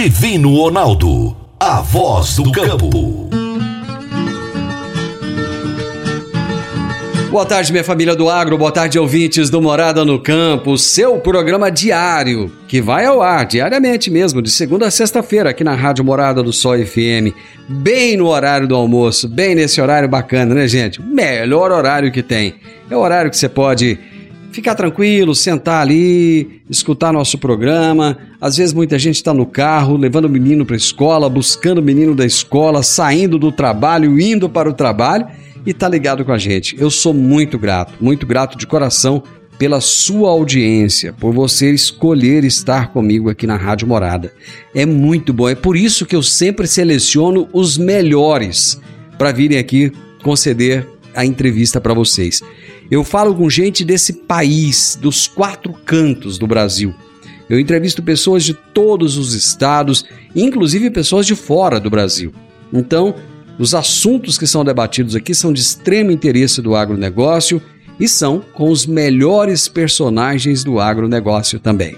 Divino Ronaldo, a voz do campo. Boa tarde, minha família do agro, boa tarde, ouvintes do Morada no Campo, seu programa diário, que vai ao ar diariamente mesmo, de segunda a sexta-feira, aqui na Rádio Morada do Sol FM, bem no horário do almoço, bem nesse horário bacana, né, gente? Melhor horário que tem. É o horário que você pode ficar tranquilo, sentar ali, escutar nosso programa. Às vezes muita gente está no carro, levando o menino para a escola, buscando o menino da escola, saindo do trabalho, indo para o trabalho e tá ligado com a gente. Eu sou muito grato, muito grato de coração pela sua audiência, por você escolher estar comigo aqui na Rádio Morada. É muito bom, é por isso que eu sempre seleciono os melhores para virem aqui conceder a entrevista para vocês. Eu falo com gente desse país, dos quatro cantos do Brasil. Eu entrevisto pessoas de todos os estados, inclusive pessoas de fora do Brasil. Então, os assuntos que são debatidos aqui são de extremo interesse do agronegócio e são com os melhores personagens do agronegócio também.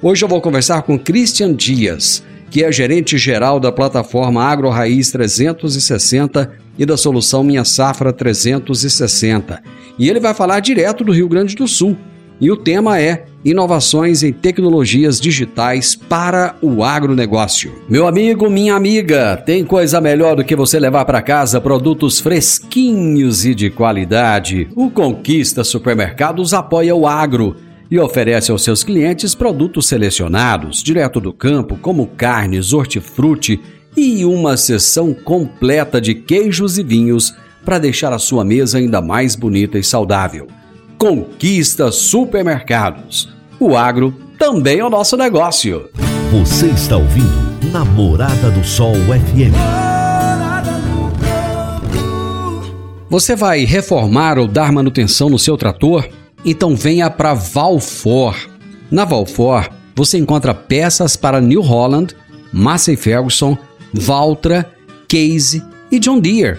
Hoje eu vou conversar com Christian Dias, que é gerente geral da plataforma Agro Raiz 360 e da solução Minha Safra 360. E ele vai falar direto do Rio Grande do Sul. E o tema é inovações em tecnologias digitais para o agronegócio. Meu amigo, minha amiga, tem coisa melhor do que você levar para casa produtos fresquinhos e de qualidade. O Conquista Supermercados apoia o agro e oferece aos seus clientes produtos selecionados, direto do campo, como carnes, hortifruti e uma seção completa de queijos e vinhos para deixar a sua mesa ainda mais bonita e saudável. Conquista Supermercados. O agro também é o nosso negócio. Você está ouvindo Namorada do Sol FM. Você vai reformar ou dar manutenção no seu trator? Então venha para Valfor. Na Valfor, você encontra peças para New Holland, Massey Ferguson, Valtra, Case e John Deere.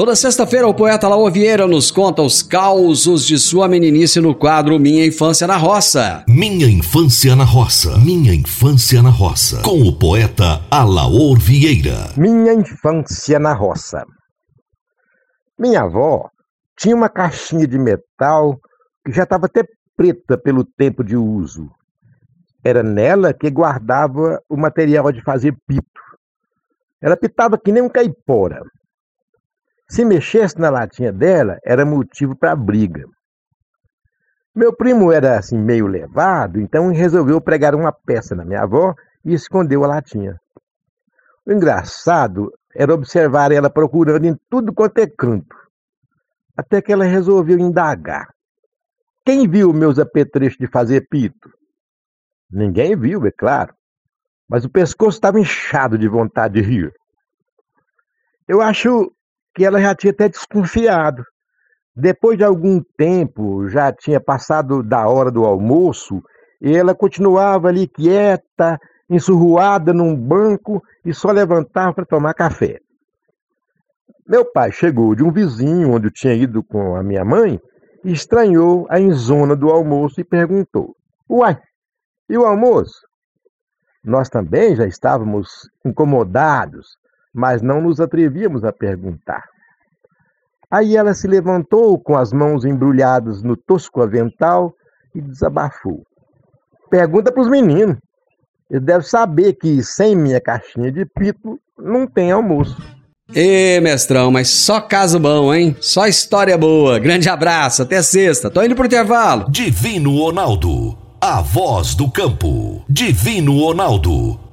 Toda sexta-feira, o poeta Laô Vieira nos conta os causos de sua meninice no quadro Minha Infância na Roça. Minha Infância na Roça. Minha Infância na Roça. Com o poeta Alaor Vieira. Minha Infância na Roça. Minha avó tinha uma caixinha de metal que já estava até preta pelo tempo de uso. Era nela que guardava o material de fazer pito. Ela pitava que nem um caipora. Se mexesse na latinha dela, era motivo para briga. Meu primo era assim meio levado, então resolveu pregar uma peça na minha avó e escondeu a latinha. O engraçado era observar ela procurando em tudo quanto é canto, até que ela resolveu indagar. Quem viu meus apetrechos de fazer pito? Ninguém viu, é claro, mas o pescoço estava inchado de vontade de rir. Eu acho que ela já tinha até desconfiado. Depois de algum tempo, já tinha passado da hora do almoço, e ela continuava ali quieta, ensurruada num banco e só levantava para tomar café. Meu pai chegou de um vizinho onde eu tinha ido com a minha mãe e estranhou a enzona do almoço e perguntou: Uai, e o almoço? Nós também já estávamos incomodados, mas não nos atrevíamos a perguntar. Aí ela se levantou com as mãos embrulhadas no tosco avental e desabafou. Pergunta para os meninos. Eles devem saber que sem minha caixinha de pito não tem almoço. Ê, mestrão, mas só caso bom, hein? Só história boa. Grande abraço, até sexta. Tô indo pro intervalo. Divino Ronaldo, a voz do campo. Divino Ronaldo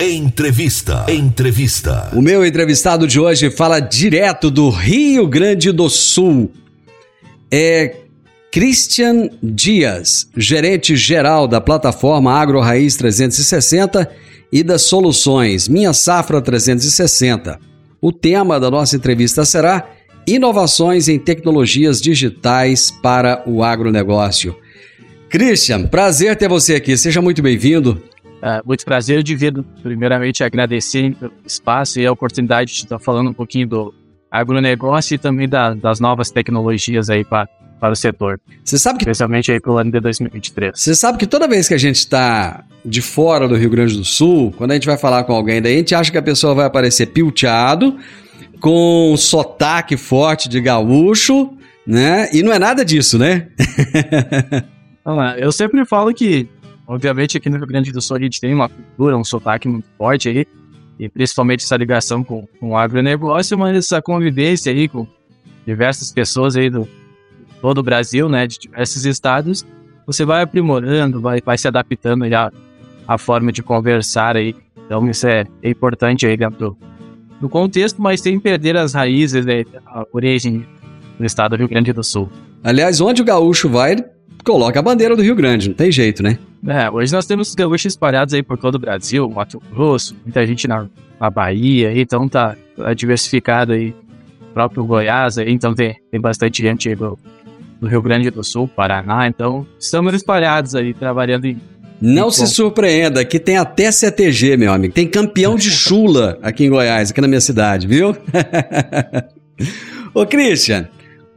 Entrevista. Entrevista. O meu entrevistado de hoje fala direto do Rio Grande do Sul. É Christian Dias, gerente geral da plataforma Agro Raiz 360 e das soluções Minha Safra 360. O tema da nossa entrevista será Inovações em Tecnologias Digitais para o Agronegócio. Christian, prazer ter você aqui. Seja muito bem-vindo. É, muito prazer, Divido. Primeiramente, agradecer pelo espaço e a oportunidade de estar falando um pouquinho do agronegócio e também da, das novas tecnologias aí para para o setor. Você sabe que especialmente aí para o ano de 2023. Você sabe que toda vez que a gente está de fora do Rio Grande do Sul, quando a gente vai falar com alguém daí, a gente acha que a pessoa vai aparecer pilteado, com sotaque forte de gaúcho, né? E não é nada disso, né? eu sempre falo que, obviamente, aqui no Rio Grande do Sul a gente tem uma cultura, um sotaque muito forte aí, e principalmente essa ligação com, com o agronegócio, mas essa convivência aí com diversas pessoas aí do, todo o Brasil, né, de diversos estados, você vai aprimorando, vai, vai se adaptando já à forma de conversar aí. Então isso é, é importante aí dentro do, contexto, mas sem perder as raízes, né, a origem do estado do Rio Grande do Sul. Aliás, onde o gaúcho vai, coloca a bandeira do Rio Grande, não tem jeito, né? É, hoje nós temos gaúchos espalhados aí por todo o Brasil, Mato Grosso, muita gente na, na Bahia, então tá, tá diversificado aí, o próprio Goiás aí, então tem, tem bastante gente aí do, do Rio Grande do Sul, Paraná. Então, estamos espalhados aí, trabalhando em. Não se surpreenda, que tem até CTG, meu amigo. Tem campeão de chula aqui em Goiás, aqui na minha cidade, viu? Ô, Christian,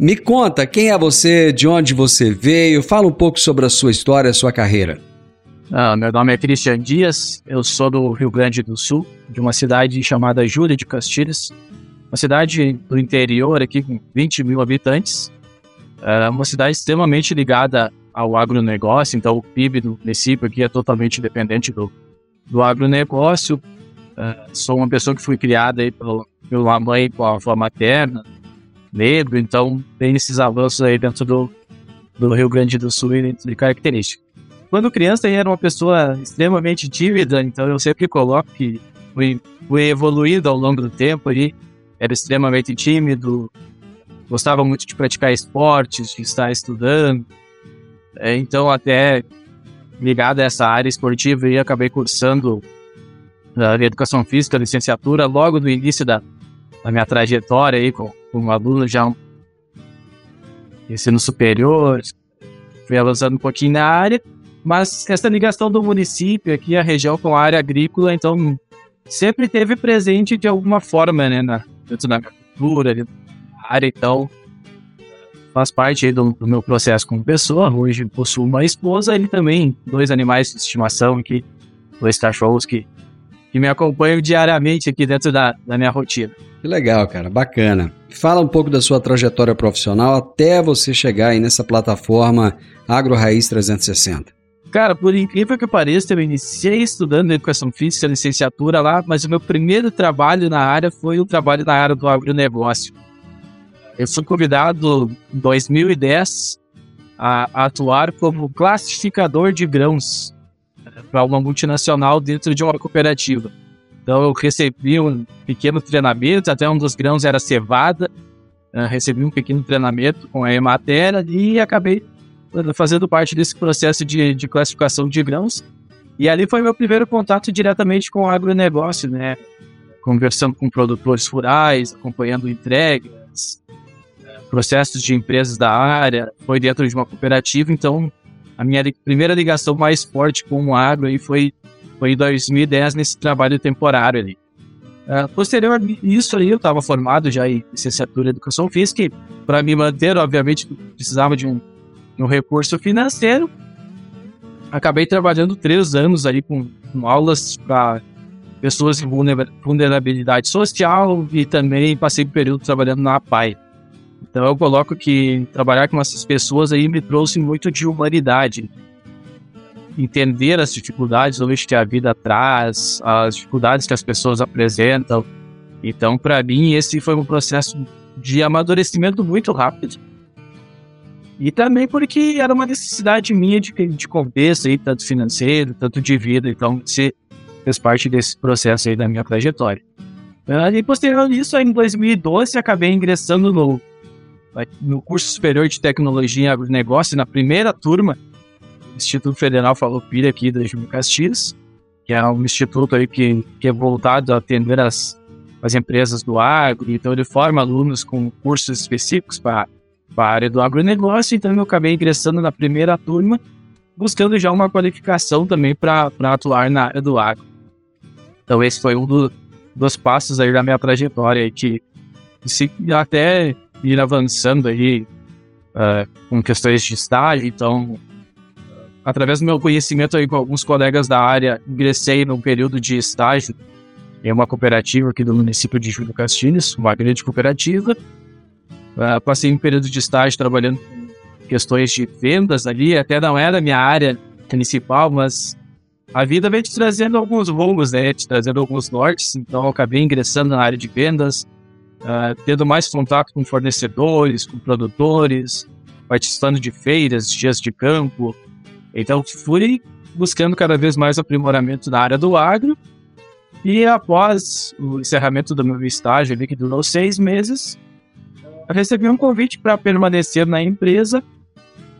me conta quem é você, de onde você veio, fala um pouco sobre a sua história, a sua carreira. Ah, meu nome é Christian Dias, eu sou do Rio Grande do Sul, de uma cidade chamada Júlia de Castilhos, uma cidade do interior aqui com 20 mil habitantes, é uma cidade extremamente ligada ao agronegócio, então o PIB do município aqui é totalmente dependente do, do agronegócio. É, sou uma pessoa que fui criada aí pela, pela mãe com a avó materna, negro, então tem esses avanços aí dentro do, do Rio Grande do Sul e de características. Quando criança eu era uma pessoa extremamente tímida, então eu sempre coloco que fui, fui evoluindo ao longo do tempo ali, era extremamente tímido, gostava muito de praticar esportes, de estar estudando. É, então, até ligado a essa área esportiva, eu acabei cursando a uh, educação física, licenciatura, logo no início da, da minha trajetória aí, como, como aluno já ensino superior, fui avançando um pouquinho na área, mas essa ligação do município aqui, a região com a área agrícola, então sempre teve presente de alguma forma, né, na, dentro da cultura, área, então faz parte do, do, meu processo como pessoa. Hoje possuo uma esposa e também dois animais de estimação aqui, dois cachorros que, que me acompanham diariamente aqui dentro da, da minha rotina. Que legal, cara, bacana. Fala um pouco da sua trajetória profissional até você chegar aí nessa plataforma Agro Raiz 360. Cara, por incrível que pareça, eu iniciei estudando educação física, licenciatura lá, mas o meu primeiro trabalho na área foi o trabalho na área do agronegócio. Eu fui convidado em 2010 a, atuar como classificador de grãos para uma multinacional dentro de uma cooperativa. Então eu recebi um pequeno treinamento, até um dos grãos era cevada, recebi um pequeno treinamento com a Emater e acabei fazendo parte desse processo de, de classificação de grãos. E ali foi meu primeiro contato diretamente com o agronegócio, né? Conversando com produtores rurais, acompanhando entregas, processos de empresas da área, foi dentro de uma cooperativa, então a minha primeira ligação mais forte com o agro aí foi, foi em 2010 nesse trabalho temporário ali. Uh, posterior a isso aí, eu estava formado já em licenciatura em Educação Física para me manter, obviamente, precisava de um, um recurso financeiro. Acabei trabalhando três anos ali com, com aulas para pessoas em vulnerabilidade social e também passei um período trabalhando na APAI. Então eu coloco que trabalhar com essas pessoas aí me trouxe muito de humanidade. Entender as dificuldades hoje que a vida traz, as dificuldades que as pessoas apresentam. Então, para mim, esse foi um processo de amadurecimento muito rápido. E também porque era uma necessidade minha de, de contexto, aí, tanto financeiro, tanto de vida. Então, se fez parte desse processo aí da minha trajetória. E posterior a isso, em 2012, acabei ingressando no, no curso superior de tecnologia em agronegócio, na primeira turma, Instituto Federal Farroupilha aqui da Júlio Castilhos, que é um instituto aí que, que é voltado a atender as, as empresas do agro, então ele forma alunos com cursos específicos para a área do agronegócio, então eu acabei ingressando na primeira turma, buscando já uma qualificação também para atuar na área do agro. Então esse foi um do, dos passos aí da minha trajetória que se até ir avançando aí uh, com questões de estágio, então através do meu conhecimento aí com alguns colegas da área, ingressei num período de estágio em uma cooperativa aqui do município de Júlio Castilhos, uma grande cooperativa. Uh, passei um período de estágio trabalhando com questões de vendas ali, até não era minha área principal, mas a vida vem te trazendo alguns rumos, né? Te trazendo alguns nortes. Então, acabei ingressando na área de vendas, uh, tendo mais contato com fornecedores, com produtores, participando de feiras, dias de campo. Então, fui buscando cada vez mais aprimoramento na área do agro. E após o encerramento do meu estágio, ali, que durou seis meses, eu recebi um convite para permanecer na empresa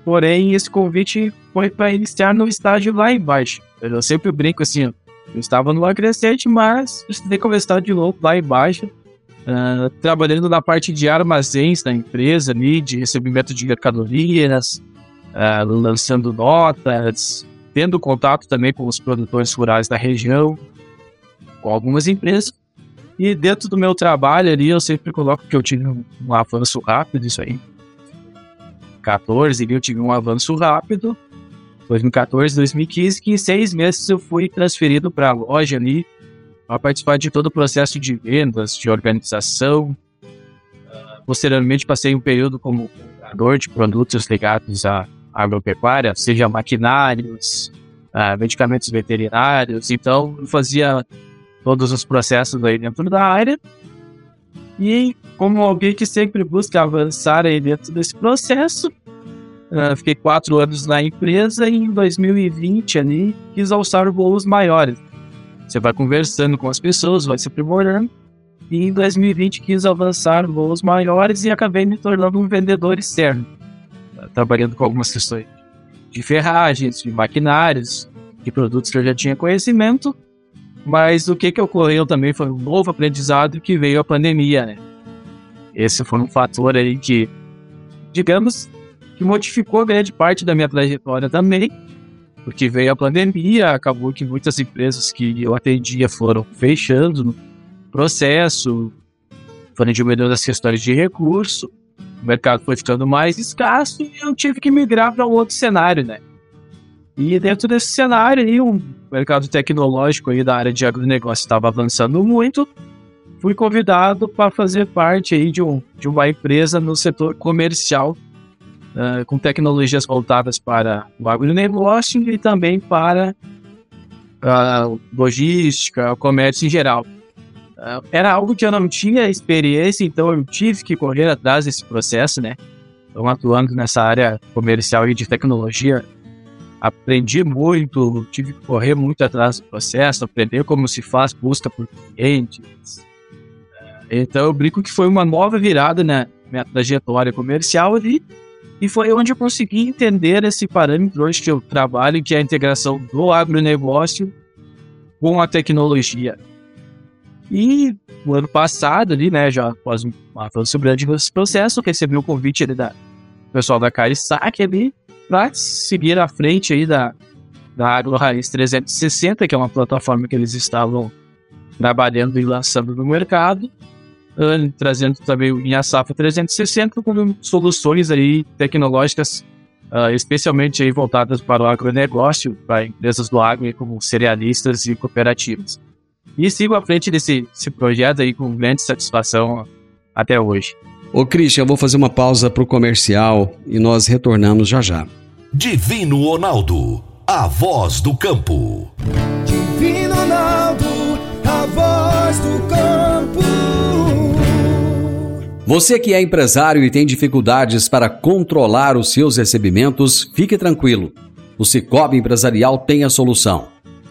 Porém, esse convite foi para iniciar no estágio lá embaixo. Eu sempre brinco assim, eu estava no acrescente, mas precisei começar de novo lá embaixo, uh, trabalhando na parte de armazéns da empresa ali, de recebimento de mercadorias, uh, lançando notas, tendo contato também com os produtores rurais da região, com algumas empresas. E dentro do meu trabalho ali, eu sempre coloco que eu tive um, avanço rápido, isso aí. 2014 eu tive um avanço rápido. 2014, 2015, que em seis meses eu fui transferido para a loja ali para participar de todo o processo de vendas, de organização. Posteriormente, passei um período como comprador de produtos ligados à agropecuária, seja maquinários, uh, medicamentos veterinários. Então, eu fazia todos os processos aí dentro da área. E como alguém que sempre busca avançar aí dentro desse processo, uh, fiquei quatro anos na empresa e em 2020 ali quis alçar voos maiores. Você vai conversando com as pessoas, vai se aprimorando. E em 2020 quis avançar voos maiores e acabei me tornando um vendedor externo, trabalhando com algumas questões de ferragens, de maquinários, de produtos que eu já tinha conhecimento mas o que, que ocorreu também foi um novo aprendizado que veio a pandemia, né? Esse foi um fator aí que, digamos, que modificou grande parte da minha trajetória também, porque veio a pandemia, acabou que muitas empresas que eu atendia foram fechando no processo, foram diminuindo as questões de recurso, o mercado foi ficando mais escasso e eu tive que migrar para um outro cenário, né? E dentro desse cenário aí, o mercado tecnológico aí da área de agronegócio estava avançando muito. Fui convidado para fazer parte aí de, um, de uma empresa no setor comercial, uh, com tecnologias voltadas para o agronegócio e também para a logística, o comércio em geral. Uh, era algo que eu não tinha experiência, então eu tive que correr atrás desse processo, né? Então, atuando nessa área comercial e de tecnologia, aprendi muito, tive que correr muito atrás do processo, aprender como se faz busca por clientes. Então eu brinco que foi uma nova virada na minha trajetória comercial ali, e foi onde eu consegui entender esse parâmetro hoje que eu trabalho, que é a integração do agronegócio com a tecnologia. E no ano passado ali, né, já após um avanço grande nesse processo, recebi o convite ali da pessoal da Carisac ali, para seguir à frente aí da, da Agro Raiz 360, que é uma plataforma que eles estavam trabalhando e lançando no mercado, uh, trazendo também o Minha Safra 360 com soluções aí tecnológicas, uh, especialmente aí voltadas para o agronegócio, para empresas do agro, como cerealistas e cooperativas. E sigo à frente desse, projeto aí com grande satisfação até hoje. Ô Christian, eu vou fazer uma pausa para o comercial e nós retornamos já já. Divino Ronaldo, a voz do campo. Divino Ronaldo, a voz do campo. Você que é empresário e tem dificuldades para controlar os seus recebimentos, fique tranquilo. O Cicobi Empresarial tem a solução.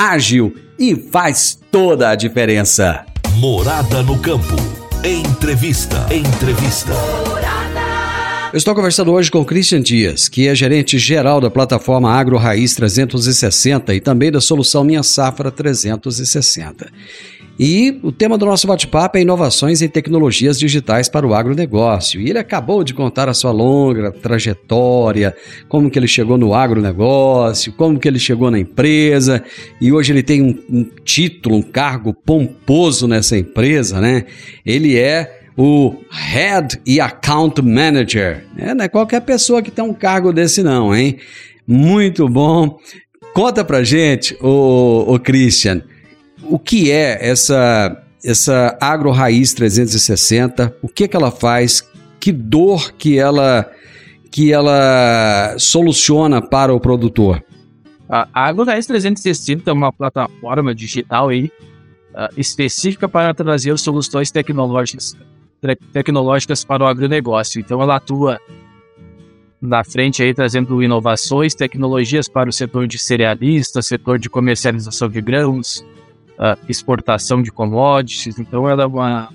ágil e faz toda a diferença. Morada no campo. Entrevista. Entrevista. Eu estou conversando hoje com Christian Dias, que é gerente geral da plataforma Agro Raiz 360 e também da solução Minha Safra 360. E o tema do nosso bate-papo é inovações em tecnologias digitais para o agronegócio. E ele acabou de contar a sua longa trajetória, como que ele chegou no agronegócio, como que ele chegou na empresa. E hoje ele tem um, um título, um cargo pomposo nessa empresa, né? Ele é o Head e Account Manager. É, não é qualquer pessoa que tem um cargo desse não, hein? Muito bom. Conta pra gente, o, o Christian, o que é essa essa Agro Raiz 360? O que que ela faz? Que dor que ela que ela soluciona para o produtor? A Agro Raiz 360 é uma plataforma digital aí uh, específica para trazer soluções tecnológicas tecnológicas para o agronegócio. Então, ela atua na frente aí trazendo inovações, tecnologias para o setor de cerealistas, setor de comercialização de grãos, uh, exportação de commodities. Então, ela é uma,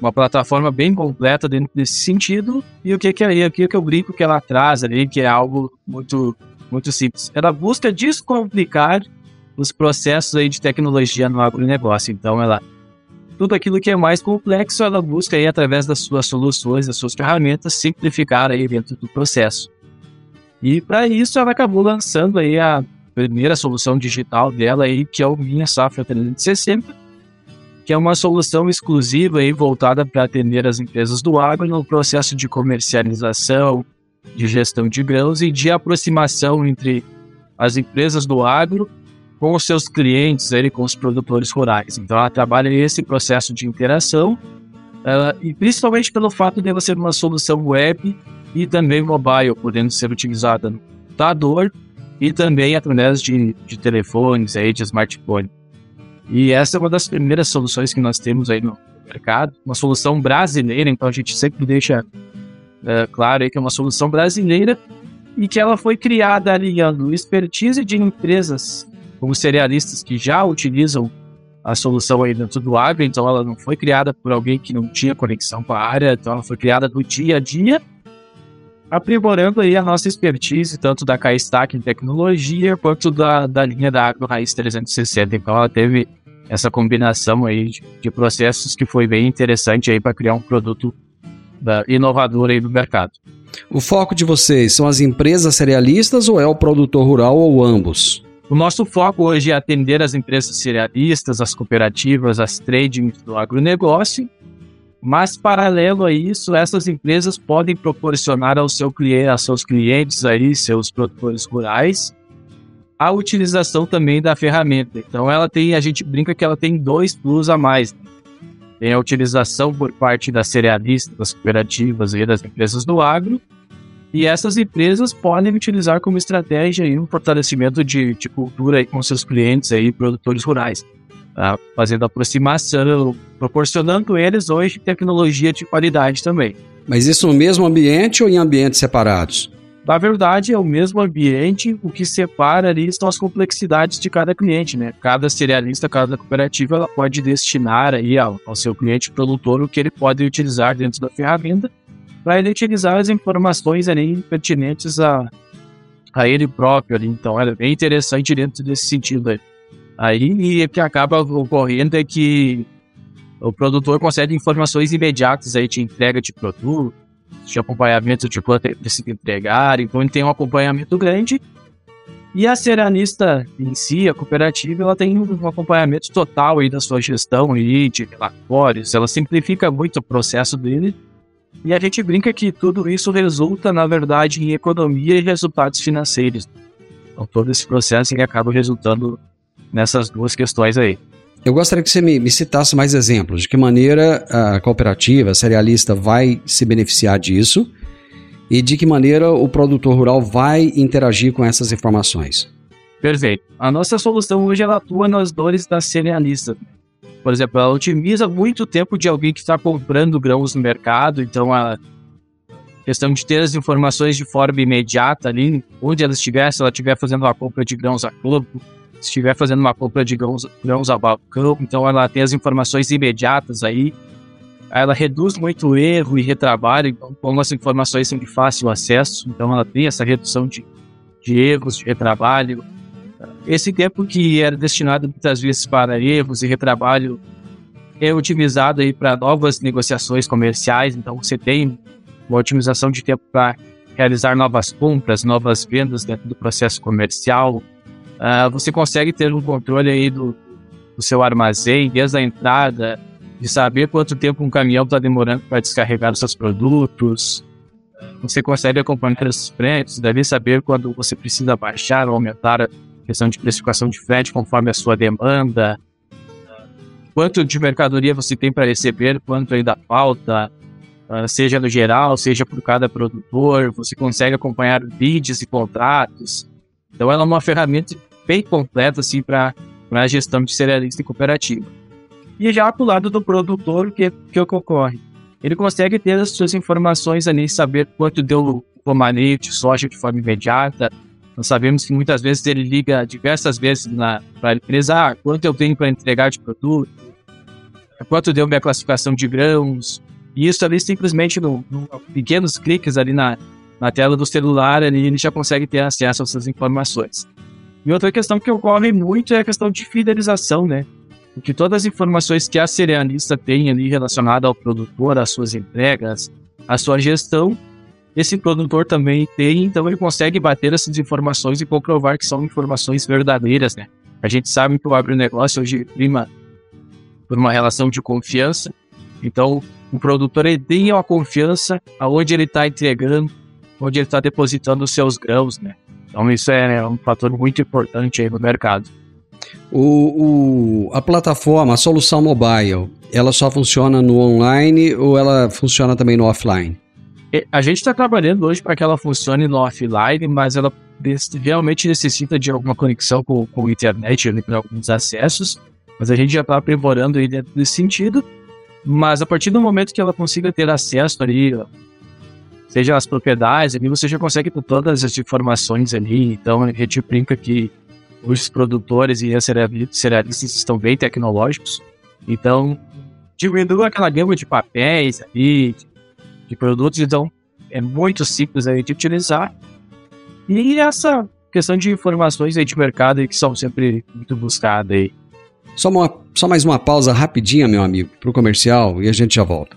uma plataforma bem completa dentro desse sentido. E o que que é, o que que eu brinco que ela traz ali, que é algo muito muito simples. Ela busca descomplicar os processos aí de tecnologia no agronegócio. Então, ela tudo aquilo que é mais complexo, ela busca aí, através das suas soluções, das suas ferramentas, simplificar aí dentro do processo. E para isso, ela acabou lançando aí a primeira solução digital dela aí, que é o Minha Safra 360, que é uma solução exclusiva aí voltada para atender as empresas do agro no processo de comercialização, de gestão de grãos e de aproximação entre as empresas do agro com os seus clientes, ele com os produtores rurais. Então ela trabalha esse processo de interação uh, e principalmente pelo fato de ela ser uma solução web e também mobile, podendo ser utilizada no computador e também através de, de telefones, aí, de smartphone. E essa é uma das primeiras soluções que nós temos aí no mercado, uma solução brasileira, então a gente sempre deixa uh, claro aí que é uma solução brasileira e que ela foi criada alinhando expertise de empresas como cerealistas que já utilizam a solução aí dentro do agro, então ela não foi criada por alguém que não tinha conexão com a área, então ela foi criada no dia a dia, aprimorando aí a nossa expertise, tanto da K-Stack em tecnologia, quanto da, da linha da Agro Raiz 360. Então ela teve essa combinação aí de, de processos que foi bem interessante aí para criar um produto uh, inovador aí no mercado. O foco de vocês são as empresas cerealistas ou é o produtor rural ou ambos? O nosso foco hoje é atender as empresas cerealistas, as cooperativas, as tradings do agronegócio, mas paralelo a isso, essas empresas podem proporcionar ao seu cliente, seus clientes aí, seus produtores rurais, a utilização também da ferramenta. Então ela tem, a gente brinca que ela tem dois plus a mais. Tem a utilização por parte das cerealistas, das cooperativas e das empresas do agro, e essas empresas podem utilizar como estratégia aí um fortalecimento de, de cultura aí com seus clientes aí, produtores rurais, tá? fazendo aproximação, proporcionando eles hoje tecnologia de qualidade também. Mas isso no mesmo ambiente ou em ambientes separados? Na verdade, é o mesmo ambiente, o que separa ali são as complexidades de cada cliente, né? Cada cerealista, cada cooperativa, ela pode destinar aí ao, ao seu cliente produtor o que ele pode utilizar dentro da ferramenta para ele utilizar as informações ali pertinentes a, a ele próprio ali. Então, é bem interessante dentro desse sentido aí. Aí, e o que acaba ocorrendo é que o produtor consegue informações imediatas aí de entrega de produto, de acompanhamento de quanto ele precisa entregar, então ele tem um acompanhamento grande. E a ceranista em si, a cooperativa, ela tem um acompanhamento total aí da sua gestão aí, de relatórios, ela simplifica muito o processo dele. E a gente brinca que tudo isso resulta, na verdade, em economia e resultados financeiros. Então todo esse processo acaba resultando nessas duas questões aí. Eu gostaria que você me, me, citasse mais exemplos. De que maneira a cooperativa, a cerealista, vai se beneficiar disso e de que maneira o produtor rural vai interagir com essas informações. Perfeito. A nossa solução hoje ela atua nas dores da cerealista. Por exemplo, ela otimiza muito tempo de alguém que está comprando grãos no mercado, então a questão de ter as informações de forma imediata ali, onde ela estiver, se ela estiver fazendo uma compra de grãos a campo, estiver fazendo uma compra de grãos, grãos a balcão, então ela tem as informações imediatas aí. Ela reduz muito o erro e retrabalho, então, como as informações são de fácil acesso, então ela tem essa redução de, de erros, de retrabalho. Esse tempo que era destinado muitas vezes para erros e retrabalho é otimizado aí para novas negociações comerciais, então você tem uma otimização de tempo para realizar novas compras, novas vendas dentro do processo comercial, uh, você consegue ter um controle aí do, do seu armazém, desde a entrada, de saber quanto tempo um caminhão está demorando para descarregar os seus produtos. Você consegue acompanhar os fretes, deve saber quando você precisa baixar ou aumentar a questão de precificação de frete conforme a sua demanda. Quanto de mercadoria você tem para receber, quanto ainda falta, ah, seja no geral, seja por cada produtor. Você consegue acompanhar leads e contratos. Então, ela é uma ferramenta bem completa assim, para a gestão de cerealista e cooperativa. E já para o lado do produtor, o que, que ocorre? Ele consegue ter as suas informações ali, saber quanto deu o manejo de soja de forma imediata. Nós sabemos que muitas vezes ele liga diversas vezes para a empresa, ah, quanto eu tenho para entregar de produto, quanto deu minha classificação de grãos. E isso ali simplesmente no, no pequenos cliques ali na, na tela do celular, ali, ele já consegue ter acesso a essas informações. E outra questão que ocorre muito é a questão de fidelização, né? Porque todas as informações que a cerealista tem ali relacionada ao produtor, às suas entregas, à sua gestão, esse produtor também tem, então ele consegue bater essas informações e comprovar que são informações verdadeiras, né? A gente sabe que o agronegócio hoje prima por uma relação de confiança, então o produtor tem a confiança aonde ele está entregando, onde ele está depositando os seus grãos, né? Então isso é um fator muito importante aí no mercado. O, o, a plataforma, a solução mobile, ela só funciona no online ou ela funciona também no offline? A gente está trabalhando hoje para que ela funcione no offline, mas ela realmente necessita de alguma conexão com, com a internet, para alguns acessos. Mas a gente já está aprimorando aí dentro desse sentido. Mas a partir do momento que ela consiga ter acesso ali seja as propriedades, ali você já consegue ter todas as informações ali. Então a gente brinca que os produtores e as cerealistas estão bem tecnológicos. Então diminui aquela gama de papéis ali, de, de produtos, então é muito simples aí de utilizar. E essa questão de informações aí de mercado aí que são sempre muito buscadas aí. Só, uma, só mais uma pausa rapidinha, meu amigo, para o comercial e a gente já volta.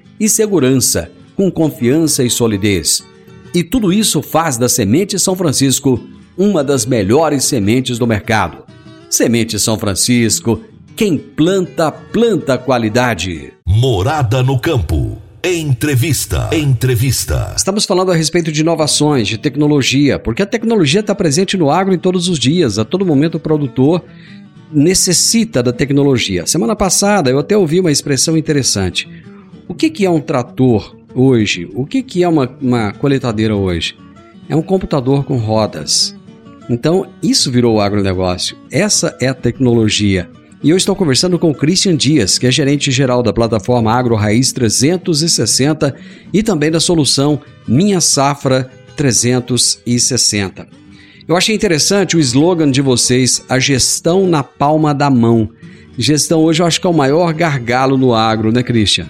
e segurança, com confiança e solidez. E tudo isso faz da Semente São Francisco uma das melhores sementes do mercado. Semente São Francisco Quem planta, planta qualidade. Morada no campo. Entrevista. Entrevista. Estamos falando a respeito de inovações, de tecnologia, porque a tecnologia está presente no agro em todos os dias. A todo momento o produtor necessita da tecnologia. Semana passada eu até ouvi uma expressão interessante. O que, que é um trator hoje? O que, que é uma, uma coletadeira hoje? É um computador com rodas. Então, isso virou o agronegócio. Essa é a tecnologia. E eu estou conversando com Christian Dias, que é gerente geral da plataforma Agro Raiz 360 e também da solução Minha Safra 360. Eu achei interessante o slogan de vocês, a gestão na palma da mão. Gestão hoje eu acho que é o maior gargalo no agro, né, Christian?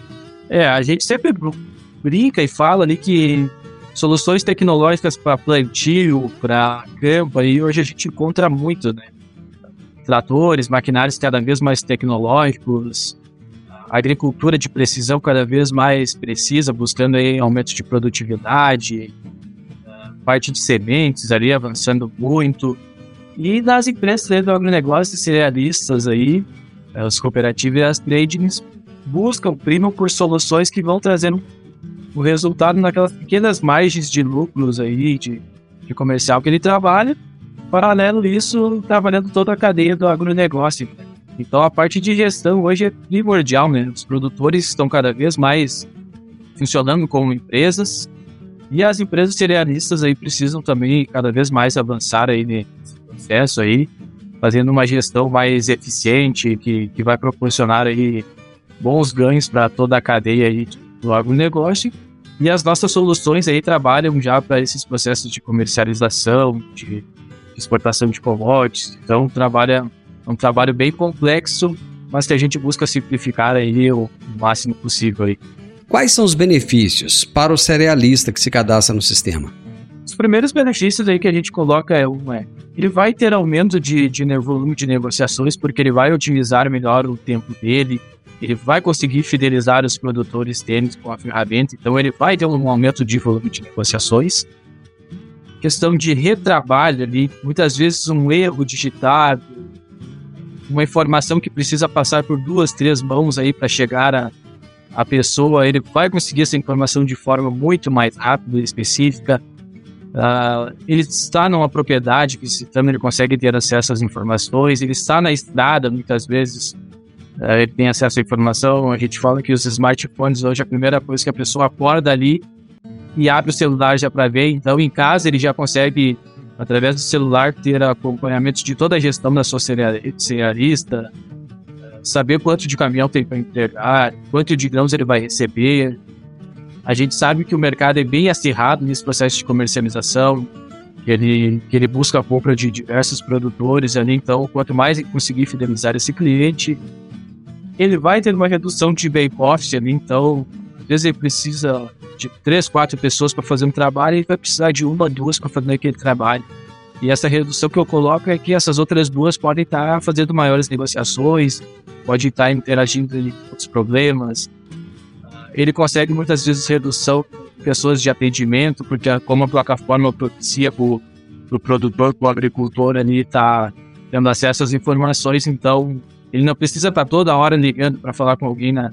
É, a gente sempre brinca e fala ali que soluções tecnológicas para plantio, para campo, aí hoje a gente encontra muito, né? tratores, maquinários cada vez mais tecnológicos, agricultura de precisão cada vez mais precisa, buscando aí aumento de produtividade, parte de sementes ali avançando muito. E nas empresas do agronegócio cerealistas aí, as cooperativas e as tradings buscam, primam por soluções que vão trazendo o resultado naquelas pequenas margens de lucros aí, de, de comercial que ele trabalha, Paralelo isso, trabalhando toda a cadeia do agronegócio. Então a parte de gestão hoje é primordial, né? Os produtores estão cada vez mais funcionando como empresas e as empresas cerealistas aí precisam também cada vez mais avançar aí nesse processo aí, fazendo uma gestão mais eficiente que, que vai proporcionar aí bons ganhos para toda a cadeia aí do agronegócio. E as nossas soluções aí trabalham já para esses processos de comercialização, de exportação de commodities. Então, trabalha, é um trabalho bem complexo, mas que a gente busca simplificar aí o máximo possível aí. Quais são os benefícios para o cerealista que se cadastra no sistema? Os primeiros benefícios aí que a gente coloca é um é ele vai ter aumento de, de volume de negociações porque ele vai otimizar melhor o tempo dele, ele vai conseguir fidelizar os produtores tênis com a ferramenta, então ele vai ter um aumento de volume de negociações questão de retrabalho ali, muitas vezes um erro digitado, uma informação que precisa passar por duas, três mãos aí para chegar a, a pessoa, ele vai conseguir essa informação de forma muito mais rápida e específica. Uh, ele está numa propriedade também ele consegue ter acesso às informações, ele está na estrada, muitas vezes ele tem acesso à informação. A gente fala que os smartphones hoje, a primeira coisa que a pessoa acorda ali e abre o celular já para ver. Então, em casa, ele já consegue, através do celular, ter acompanhamento de toda a gestão da sua cerealista, saber quanto de caminhão tem para entregar, quanto de grãos ele vai receber. A gente sabe que o mercado é bem acirrado nesse processo de comercialização, que ele, que ele busca a compra de diversos produtores ali. Então, quanto mais conseguir fidelizar esse cliente, ele vai ter uma redução de back-office ali. Então, às vezes ele precisa de três, quatro pessoas para fazer um trabalho, ele vai precisar de uma, duas para fazer aquele trabalho. E essa redução que eu coloco é que essas outras duas podem estar tá fazendo maiores negociações, pode estar tá interagindo com outros problemas. Ele consegue muitas vezes redução de pessoas de atendimento, porque como a plataforma propicia para o pro produtor, para o agricultor ali estar tá tendo acesso às informações, então ele não precisa estar toda hora ligando para falar com alguém na,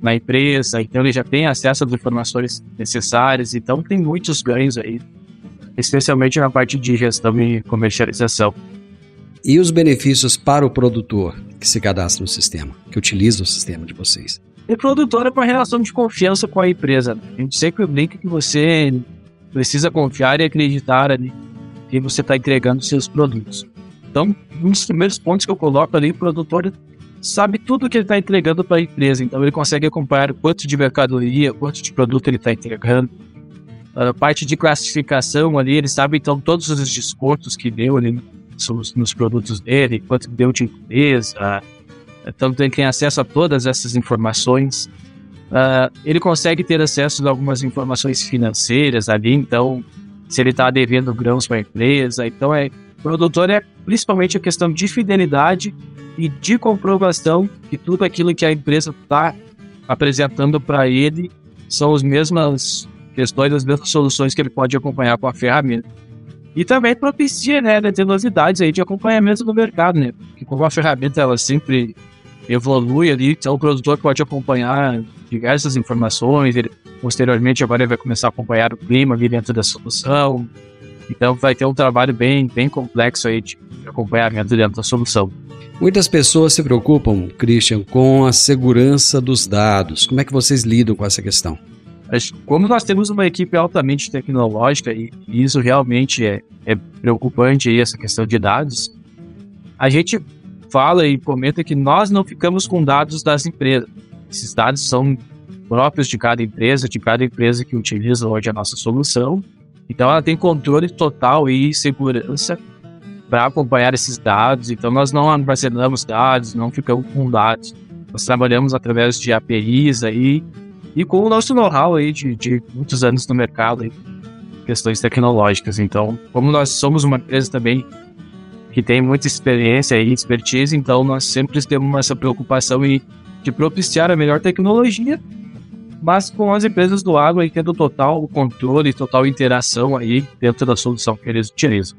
na empresa, então ele já tem acesso às informações necessárias, então tem muitos ganhos aí, especialmente na parte de gestão e comercialização. E os benefícios para o produtor que se cadastra no sistema, que utiliza o sistema de vocês? O produtor é uma relação de confiança com a empresa. A gente sempre brinca que você precisa confiar e acreditar ali que você está entregando seus produtos. Então, um dos primeiros pontos que eu coloco ali, o produtor sabe tudo que ele está entregando para a empresa. Então ele consegue acompanhar quanto de mercadoria, quanto de produto ele está entregando. A parte de classificação ali, ele sabe então todos os descontos que deu ali nos, nos produtos dele, quanto deu de empresa. Então ele tem acesso a todas essas informações. Uh, ele consegue ter acesso a algumas informações financeiras ali, então se ele está devendo grãos para a empresa. Então é, o produtor é principalmente a questão de fidelidade e de comprovação que tudo aquilo que a empresa está apresentando para ele são as mesmas questões, as mesmas soluções que ele pode acompanhar com a ferramenta. E também propicia, né, ter novidades aí de acompanhamento do mercado, né? Porque como a ferramenta ela sempre evolui ali, então o produtor pode acompanhar diversas informações, ele posteriormente agora ele vai começar a acompanhar o clima ali dentro da solução, então vai ter um trabalho bem, bem complexo aí de acompanhamento dentro da solução. Muitas pessoas se preocupam, Christian, com a segurança dos dados. Como é que vocês lidam com essa questão? Como nós temos uma equipe altamente tecnológica e isso realmente é, é preocupante aí, essa questão de dados, a gente fala e comenta que nós não ficamos com dados das empresas. Esses dados são próprios de cada empresa, de cada empresa que utiliza hoje a nossa solução. Então ela tem controle total e segurança para acompanhar esses dados. Então nós não armazenamos dados, não ficamos com dados. Nós trabalhamos através de APIs aí e com o nosso know-how aí de, de, muitos anos no mercado, aí, questões tecnológicas. Então, como nós somos uma empresa também que tem muita experiência e expertise, então nós sempre temos essa preocupação em, de propiciar a melhor tecnologia, mas com as empresas do agro aí tendo total controle, total interação aí dentro da solução que eles utilizam.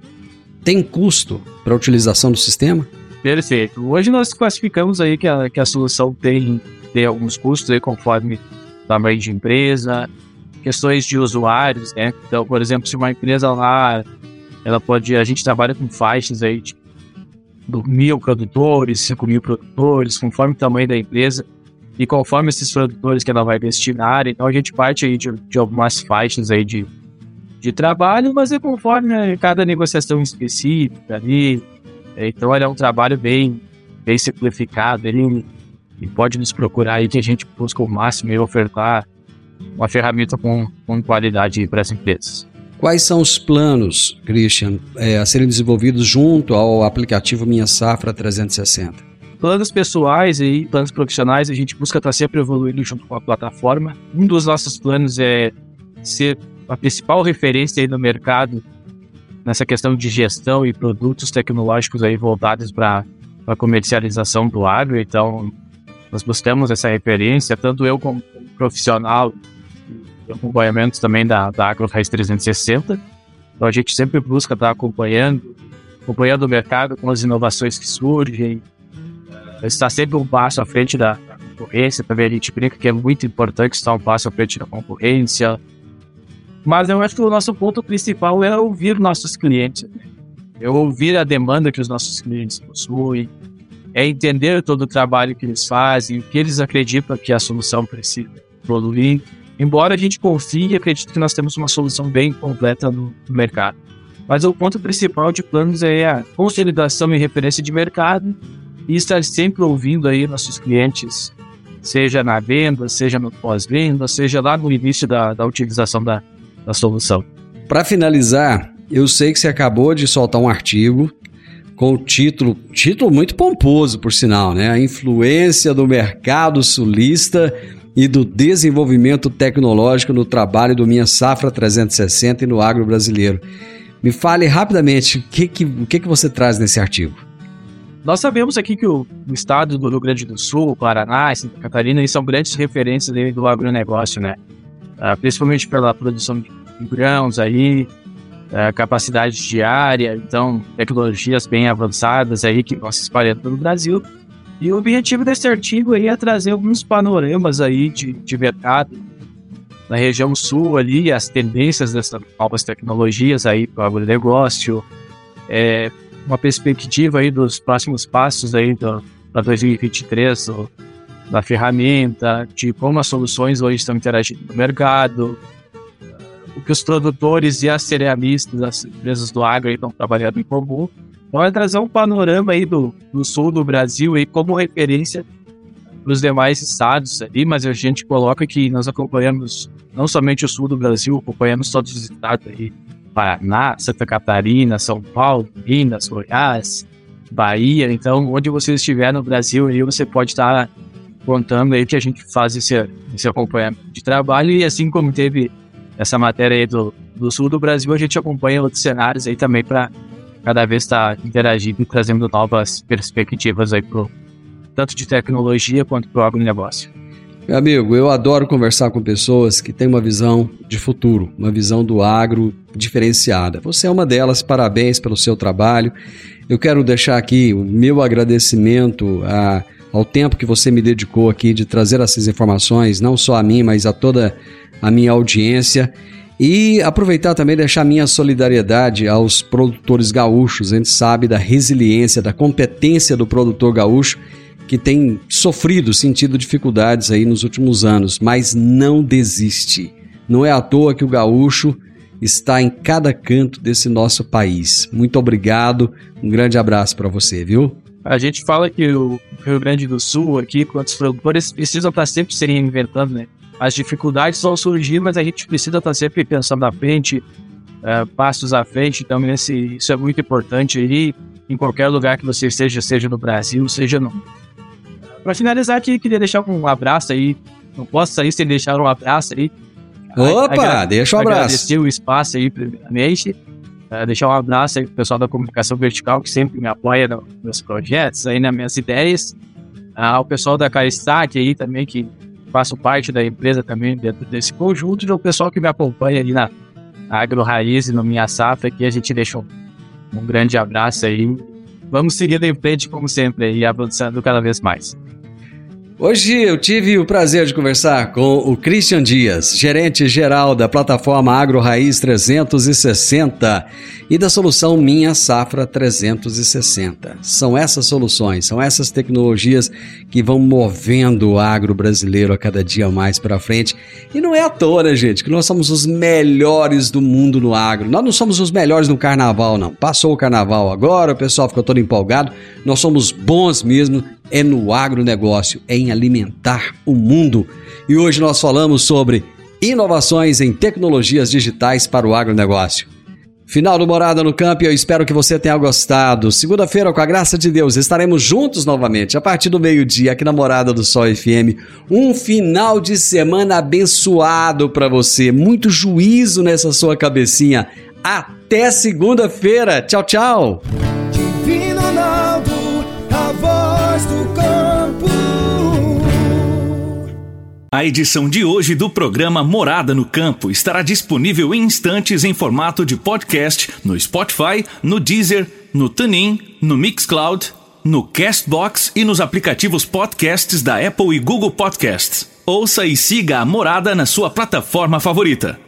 Tem custo para a utilização do sistema? Perfeito. Hoje nós classificamos aí que a, que a solução tem, tem alguns custos aí conforme tamanho de empresa, questões de usuários, né? Então, por exemplo, se uma empresa lá ela pode. A gente trabalha com faixas aí de mil produtores, cinco mil produtores, conforme o tamanho da empresa e conforme esses produtores que ela vai destinar. Então a gente parte aí de, de algumas faixas aí de, de trabalho, mas é conforme né, cada negociação específica ali. Então ele é um trabalho bem, bem simplificado. Ele, e pode nos procurar aí que a gente busca o máximo e ofertar uma ferramenta com, com qualidade para as empresas. Quais são os planos, Christian, é, a serem desenvolvidos junto ao aplicativo Minha Safra 360? Planos pessoais e planos profissionais, a gente busca estar sempre evoluindo junto com a plataforma. Um dos nossos planos é ser a principal referência aí no mercado nessa questão de gestão e produtos tecnológicos aí voltados para a comercialização do agro. Então, nós buscamos essa referência, tanto eu como profissional acompanhamento também da, da AgroRaiz 360. Então a gente sempre busca estar acompanhando, acompanhando o mercado com as inovações que surgem, está sempre um passo à frente da, concorrência. Também a gente brinca que é muito importante estar um passo à frente da concorrência. Mas eu acho que o nosso ponto principal é ouvir nossos clientes. É ouvir a demanda que os nossos clientes possuem, é entender todo o trabalho que eles fazem, o que eles acreditam que a solução precisa produzir Embora a gente confie e acredite que nós temos uma solução bem completa no mercado. Mas o ponto principal de planos é a consolidação e referência de mercado e estar sempre ouvindo aí nossos clientes, seja na venda, seja no pós-venda, seja lá no início da, da utilização da, da solução. Para finalizar, eu sei que você acabou de soltar um artigo com o título, título muito pomposo, por sinal, né? A influência do mercado sulista e do desenvolvimento tecnológico no trabalho do Minha Safra 360 e no agro brasileiro. Me fale rapidamente o que, que, o que, que você traz nesse artigo. Nós sabemos aqui que o, estado do Rio Grande do Sul, Paraná Santa Catarina são grandes referências do agronegócio, né? Uh, principalmente pela produção de grãos aí, uh, capacidade diária, então tecnologias bem avançadas aí que vão se espalhando pelo Brasil. E o objetivo desse artigo aí é trazer alguns panoramas aí de, de mercado na região sul ali, as tendências dessas novas tecnologias aí para o agronegócio, é, uma perspectiva aí dos próximos passos aí para 2023 do, da ferramenta, de como as soluções hoje estão interagindo no mercado, o que os produtores e as cerealistas, as empresas do agro estão trabalhando em comum. Vai trazer um panorama aí do, do sul do Brasil aí como referência para os demais estados ali, mas a gente coloca que nós acompanhamos não somente o sul do Brasil, acompanhamos todos os estados aí, Paraná, Santa Catarina, São Paulo, Minas, Goiás, Bahia. Então, onde você estiver no Brasil, aí você pode estar contando aí que a gente faz esse, esse acompanhamento de trabalho e assim como teve essa matéria aí do, do sul do Brasil, a gente acompanha outros cenários aí também para cada vez está interagindo e trazendo novas perspectivas aí pro tanto de tecnologia quanto para o agronegócio. Meu amigo, eu adoro conversar com pessoas que têm uma visão de futuro, uma visão do agro diferenciada. Você é uma delas, parabéns pelo seu trabalho. Eu quero deixar aqui o meu agradecimento a ao tempo que você me dedicou aqui de trazer essas informações, não só a mim, mas a toda a minha audiência. E aproveitar também deixar minha solidariedade aos produtores gaúchos. A gente sabe da resiliência, da competência do produtor gaúcho que tem sofrido, sentido dificuldades aí nos últimos anos, mas não desiste. Não é à toa que o gaúcho está em cada canto desse nosso país. Muito obrigado, um grande abraço para você, viu? A gente fala que o Rio Grande do Sul, aqui, quantos produtores precisam estar sempre se reinventando, né? As dificuldades vão surgir, mas a gente precisa estar sempre pensando na frente, uh, passos à frente. Então, esse, isso é muito importante aí, em qualquer lugar que você esteja, seja no Brasil, seja no. Para finalizar aqui, queria deixar um abraço aí. Não posso sair sem deixar um abraço aí. Opa, deixa um abraço. Agradecer o espaço aí, primeiramente. Uh, deixar um abraço aí pro pessoal da comunicação vertical que sempre me apoia nos meus projetos, aí nas minhas ideias. Uh, ao pessoal da Caristac aí também, que faço parte da empresa também dentro desse conjunto, e ao pessoal que me acompanha ali na Agro Raiz e no Minha Safra, que a gente deixa um, um grande abraço aí. Vamos seguindo em frente, como sempre, e avançando cada vez mais. Hoje eu tive o prazer de conversar com o Christian Dias, gerente geral da plataforma Agro Raiz 360 e da solução Minha Safra 360. São essas soluções, são essas tecnologias que vão movendo o agro brasileiro a cada dia mais para frente. E não é à toa, né, gente, que nós somos os melhores do mundo no agro. Nós não somos os melhores no carnaval, não. Passou o carnaval agora, o pessoal ficou todo empolgado. Nós somos bons mesmo é no agronegócio, é em alimentar o mundo. E hoje nós falamos sobre inovações em tecnologias digitais para o agronegócio. Final do Morada no Campo, eu espero que você tenha gostado. Segunda-feira, com a graça de Deus, estaremos juntos novamente a partir do meio-dia aqui na Morada do Sol FM. Um final de semana abençoado para você, muito juízo nessa sua cabecinha. Até segunda-feira. Tchau, tchau. A edição de hoje do programa Morada no Campo estará disponível em instantes em formato de podcast no Spotify, no Deezer, no TuneIn, no Mixcloud, no Castbox e nos aplicativos podcasts da Apple e Google Podcasts. Ouça e siga a Morada na sua plataforma favorita.